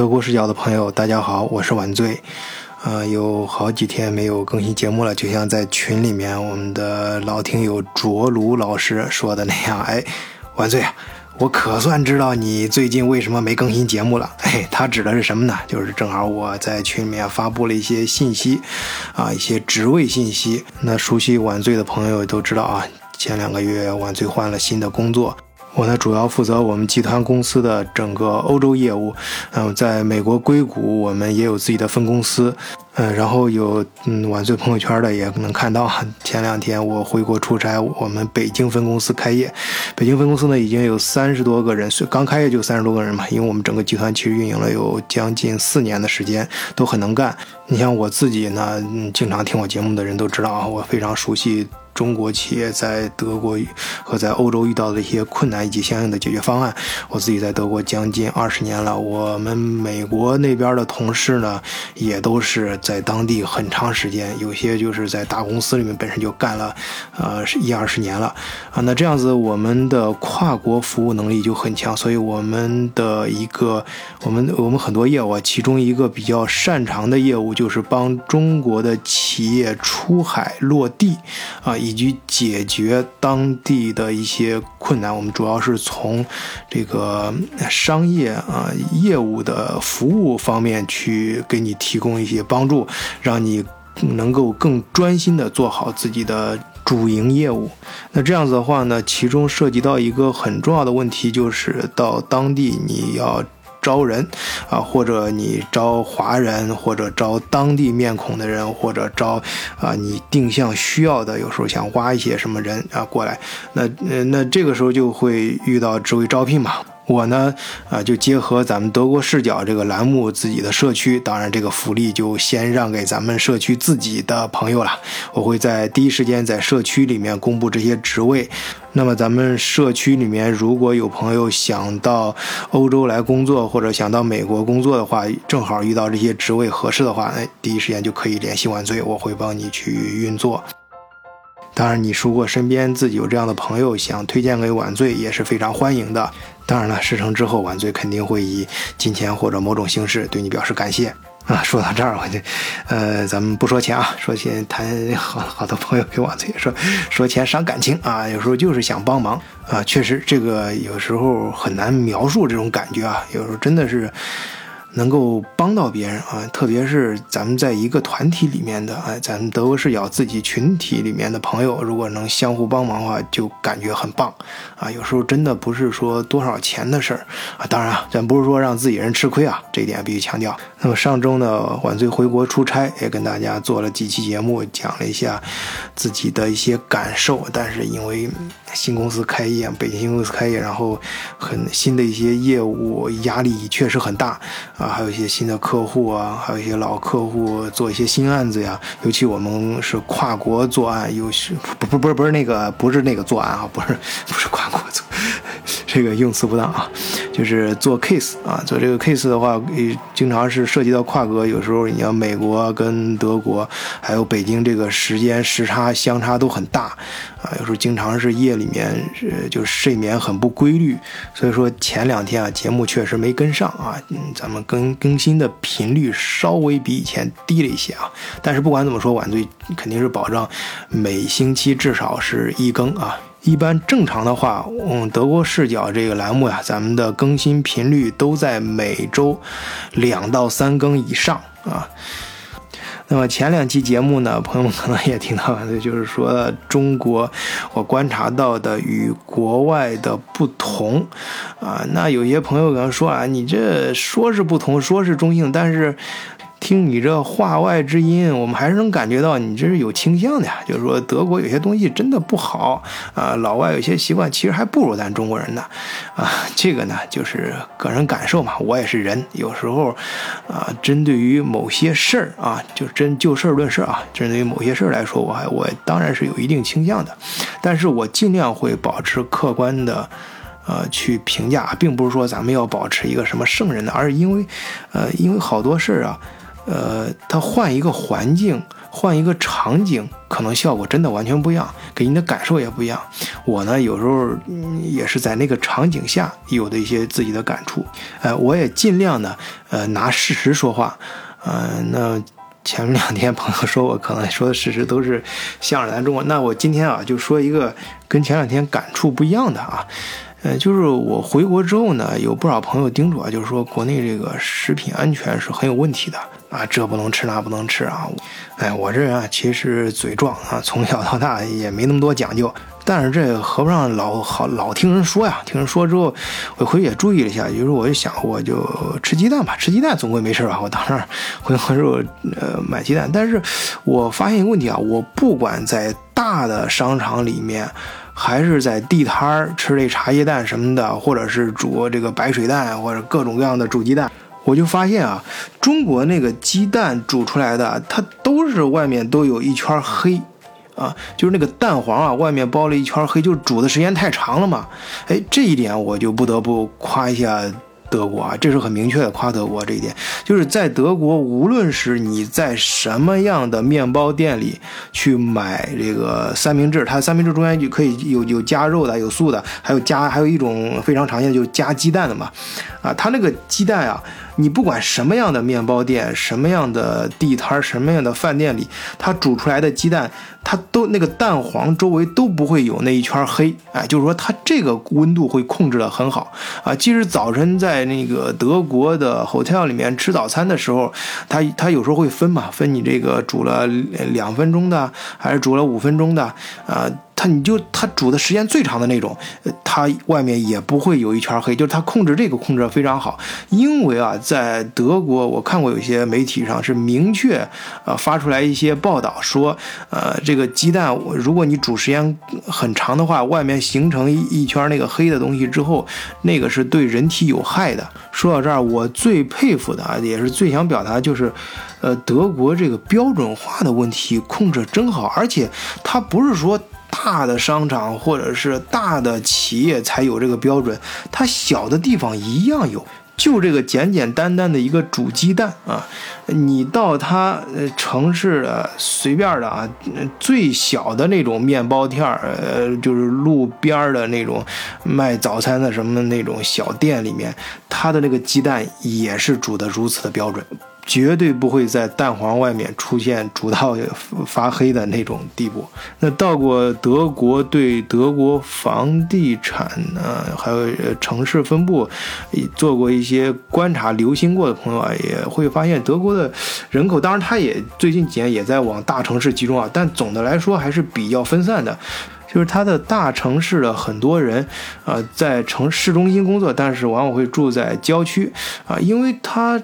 德国视角的朋友，大家好，我是晚醉。呃，有好几天没有更新节目了，就像在群里面我们的老听友卓卢老师说的那样，哎，晚醉啊，我可算知道你最近为什么没更新节目了。哎，他指的是什么呢？就是正好我在群里面发布了一些信息，啊，一些职位信息。那熟悉晚醉的朋友都知道啊，前两个月晚醉换了新的工作。我呢，主要负责我们集团公司的整个欧洲业务。嗯，在美国硅谷，我们也有自己的分公司。嗯，然后有嗯，晚醉朋友圈的也能看到，前两天我回国出差，我们北京分公司开业。北京分公司呢，已经有三十多个人，刚开业就三十多个人嘛。因为我们整个集团其实运营了有将近四年的时间，都很能干。你像我自己呢，经常听我节目的人都知道啊，我非常熟悉。中国企业在德国和在欧洲遇到的一些困难以及相应的解决方案，我自己在德国将近二十年了。我们美国那边的同事呢，也都是在当地很长时间，有些就是在大公司里面本身就干了，呃，一二十年了啊。那这样子，我们的跨国服务能力就很强，所以我们的一个，我们我们很多业务，啊，其中一个比较擅长的业务就是帮中国的企业出海落地啊。以以及解决当地的一些困难，我们主要是从这个商业啊业务的服务方面去给你提供一些帮助，让你能够更专心的做好自己的主营业务。那这样子的话呢，其中涉及到一个很重要的问题，就是到当地你要。招人，啊，或者你招华人，或者招当地面孔的人，或者招啊你定向需要的，有时候想挖一些什么人啊过来，那那那这个时候就会遇到职位招聘嘛。我呢，啊，就结合咱们德国视角这个栏目自己的社区，当然这个福利就先让给咱们社区自己的朋友了。我会在第一时间在社区里面公布这些职位。那么咱们社区里面如果有朋友想到欧洲来工作，或者想到美国工作的话，正好遇到这些职位合适的话，哎，第一时间就可以联系万岁，我会帮你去运作。当然，你如果身边自己有这样的朋友想推荐给晚醉，也是非常欢迎的。当然了，事成之后，晚醉肯定会以金钱或者某种形式对你表示感谢啊。说到这儿，我就，呃，咱们不说钱啊，说钱谈好好多朋友给晚醉说说钱伤感情啊，有时候就是想帮忙啊，确实这个有时候很难描述这种感觉啊，有时候真的是。能够帮到别人啊，特别是咱们在一个团体里面的，哎，咱们德国视角自己群体里面的朋友，如果能相互帮忙的话，就感觉很棒啊。有时候真的不是说多少钱的事儿啊，当然啊，咱不是说让自己人吃亏啊，这一点必须强调。那么上周呢，晚醉回国出差，也跟大家做了几期节目，讲了一下自己的一些感受。但是因为新公司开业，北京新公司开业，然后很新的一些业务压力确实很大。啊，还有一些新的客户啊，还有一些老客户做一些新案子呀。尤其我们是跨国作案，有是不不不是不是那个不是那个作案啊，不是不是跨国作，这个用词不当啊，就是做 case 啊，做这个 case 的话，经常是涉及到跨国，有时候你要美国跟德国，还有北京这个时间时差相差都很大啊，有时候经常是夜里面是就睡眠很不规律，所以说前两天啊节目确实没跟上啊，嗯，咱们。更更新的频率稍微比以前低了一些啊，但是不管怎么说，晚醉肯定是保证每星期至少是一更啊。一般正常的话，嗯，德国视角这个栏目呀，咱们的更新频率都在每周两到三更以上啊。那么前两期节目呢，朋友们可能也听到了，就是说中国我观察到的与国外的不同啊。那有些朋友可能说啊，你这说是不同，说是中性，但是。听你这话外之音，我们还是能感觉到你这是有倾向的呀。就是说，德国有些东西真的不好啊，老外有些习惯其实还不如咱中国人呢。啊，这个呢就是个人感受嘛。我也是人，有时候啊，针对于某些事儿啊，就真就事儿论事儿啊，针对于某些事儿来说，我还我当然是有一定倾向的，但是我尽量会保持客观的呃去评价，并不是说咱们要保持一个什么圣人的，而是因为呃，因为好多事儿啊。呃，他换一个环境，换一个场景，可能效果真的完全不一样，给你的感受也不一样。我呢，有时候也是在那个场景下有的一些自己的感触。呃，我也尽量呢呃拿事实说话。呃，那前两天朋友说我可能说的事实都是向着咱中国，那我今天啊就说一个跟前两天感触不一样的啊。呃，就是我回国之后呢，有不少朋友叮嘱啊，就是说国内这个食品安全是很有问题的啊，这不能吃那不能吃啊。哎，我这人啊，其实嘴壮啊，从小到大也没那么多讲究，但是这合不上老好老听人说呀。听人说之后，我回去也注意了一下，就是我就想，我就吃鸡蛋吧，吃鸡蛋总归没事吧。我当时回国之后呃买鸡蛋，但是我发现一个问题啊，我不管在大的商场里面。还是在地摊儿吃这茶叶蛋什么的，或者是煮这个白水蛋，或者各种各样的煮鸡蛋，我就发现啊，中国那个鸡蛋煮出来的，它都是外面都有一圈黑，啊，就是那个蛋黄啊，外面包了一圈黑，就煮的时间太长了嘛。哎，这一点我就不得不夸一下。德国啊，这是很明确的夸德国这一点，就是在德国，无论是你在什么样的面包店里去买这个三明治，它三明治中间就可以有有加肉的，有素的，还有加还有一种非常常见的就是加鸡蛋的嘛，啊，它那个鸡蛋啊。你不管什么样的面包店、什么样的地摊、什么样的饭店里，它煮出来的鸡蛋，它都那个蛋黄周围都不会有那一圈黑，哎，就是说它这个温度会控制得很好啊。即使早晨在那个德国的 hotel 里面吃早餐的时候，它它有时候会分嘛，分你这个煮了两分钟的，还是煮了五分钟的，啊。它你就它煮的时间最长的那种，它外面也不会有一圈黑，就是它控制这个控制的非常好。因为啊，在德国我看过有些媒体上是明确呃发出来一些报道说，呃这个鸡蛋如果你煮时间很长的话，外面形成一一圈那个黑的东西之后，那个是对人体有害的。说到这儿，我最佩服的啊，也是最想表达就是，呃德国这个标准化的问题控制真好，而且它不是说。大的商场或者是大的企业才有这个标准，它小的地方一样有。就这个简简单单的一个煮鸡蛋啊，你到它呃城市的随便的啊，最小的那种面包店儿，呃，就是路边的那种卖早餐的什么的那种小店里面，它的那个鸡蛋也是煮的如此的标准。绝对不会在蛋黄外面出现煮到发黑的那种地步。那到过德国，对德国房地产呢，还有城市分布，做过一些观察、留心过的朋友啊，也会发现德国的人口，当然它也最近几年也在往大城市集中啊，但总的来说还是比较分散的。就是它的大城市的很多人啊，在城市中心工作，但是往往会住在郊区啊，因为它。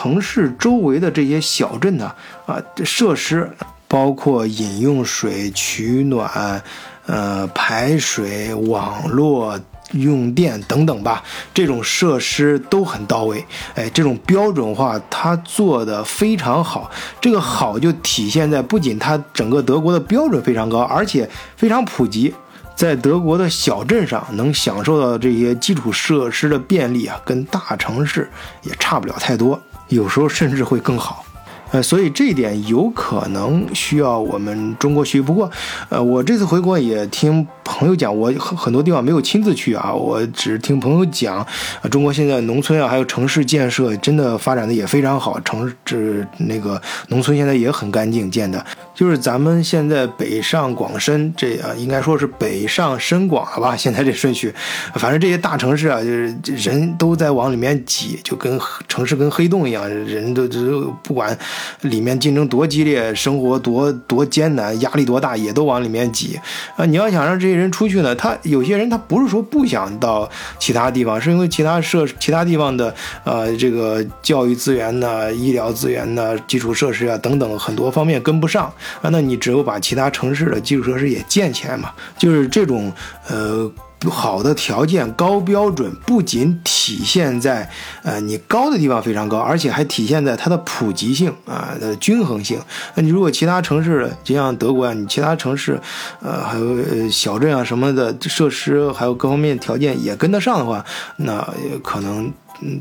城市周围的这些小镇呢，啊，设施包括饮用水、取暖、呃排水、网络、用电等等吧，这种设施都很到位。哎，这种标准化它做的非常好。这个好就体现在不仅它整个德国的标准非常高，而且非常普及。在德国的小镇上能享受到这些基础设施的便利啊，跟大城市也差不了太多。有时候甚至会更好，呃，所以这一点有可能需要我们中国学。不过，呃，我这次回国也听。朋友讲，我很很多地方没有亲自去啊，我只是听朋友讲，啊，中国现在农村啊，还有城市建设真的发展的也非常好，城市那个农村现在也很干净建的，就是咱们现在北上广深这啊，应该说是北上深广了吧？现在这顺序，反正这些大城市啊，就是人都在往里面挤，就跟城市跟黑洞一样，人都都不管里面竞争多激烈，生活多多艰难，压力多大，也都往里面挤啊！你要想让这些。人出去呢，他有些人他不是说不想到其他地方，是因为其他设其他地方的呃这个教育资源呢、医疗资源呢、基础设施啊等等很多方面跟不上啊，那你只有把其他城市的基础设施也建起来嘛，就是这种呃。好的条件、高标准，不仅体现在呃你高的地方非常高，而且还体现在它的普及性啊的均衡性。那你如果其他城市，就像德国啊，你其他城市，呃还有小镇啊什么的设施，还有各方面条件也跟得上的话，那可能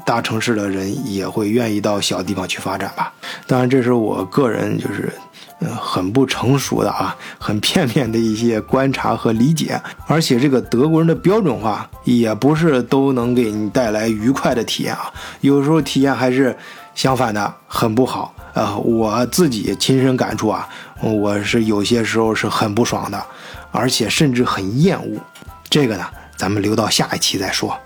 大城市的人也会愿意到小地方去发展吧。当然，这是我个人就是嗯，很不成熟的啊，很片面的一些观察和理解，而且这个德国人的标准化也不是都能给你带来愉快的体验啊，有时候体验还是相反的，很不好。呃，我自己亲身感触啊，我是有些时候是很不爽的，而且甚至很厌恶。这个呢，咱们留到下一期再说。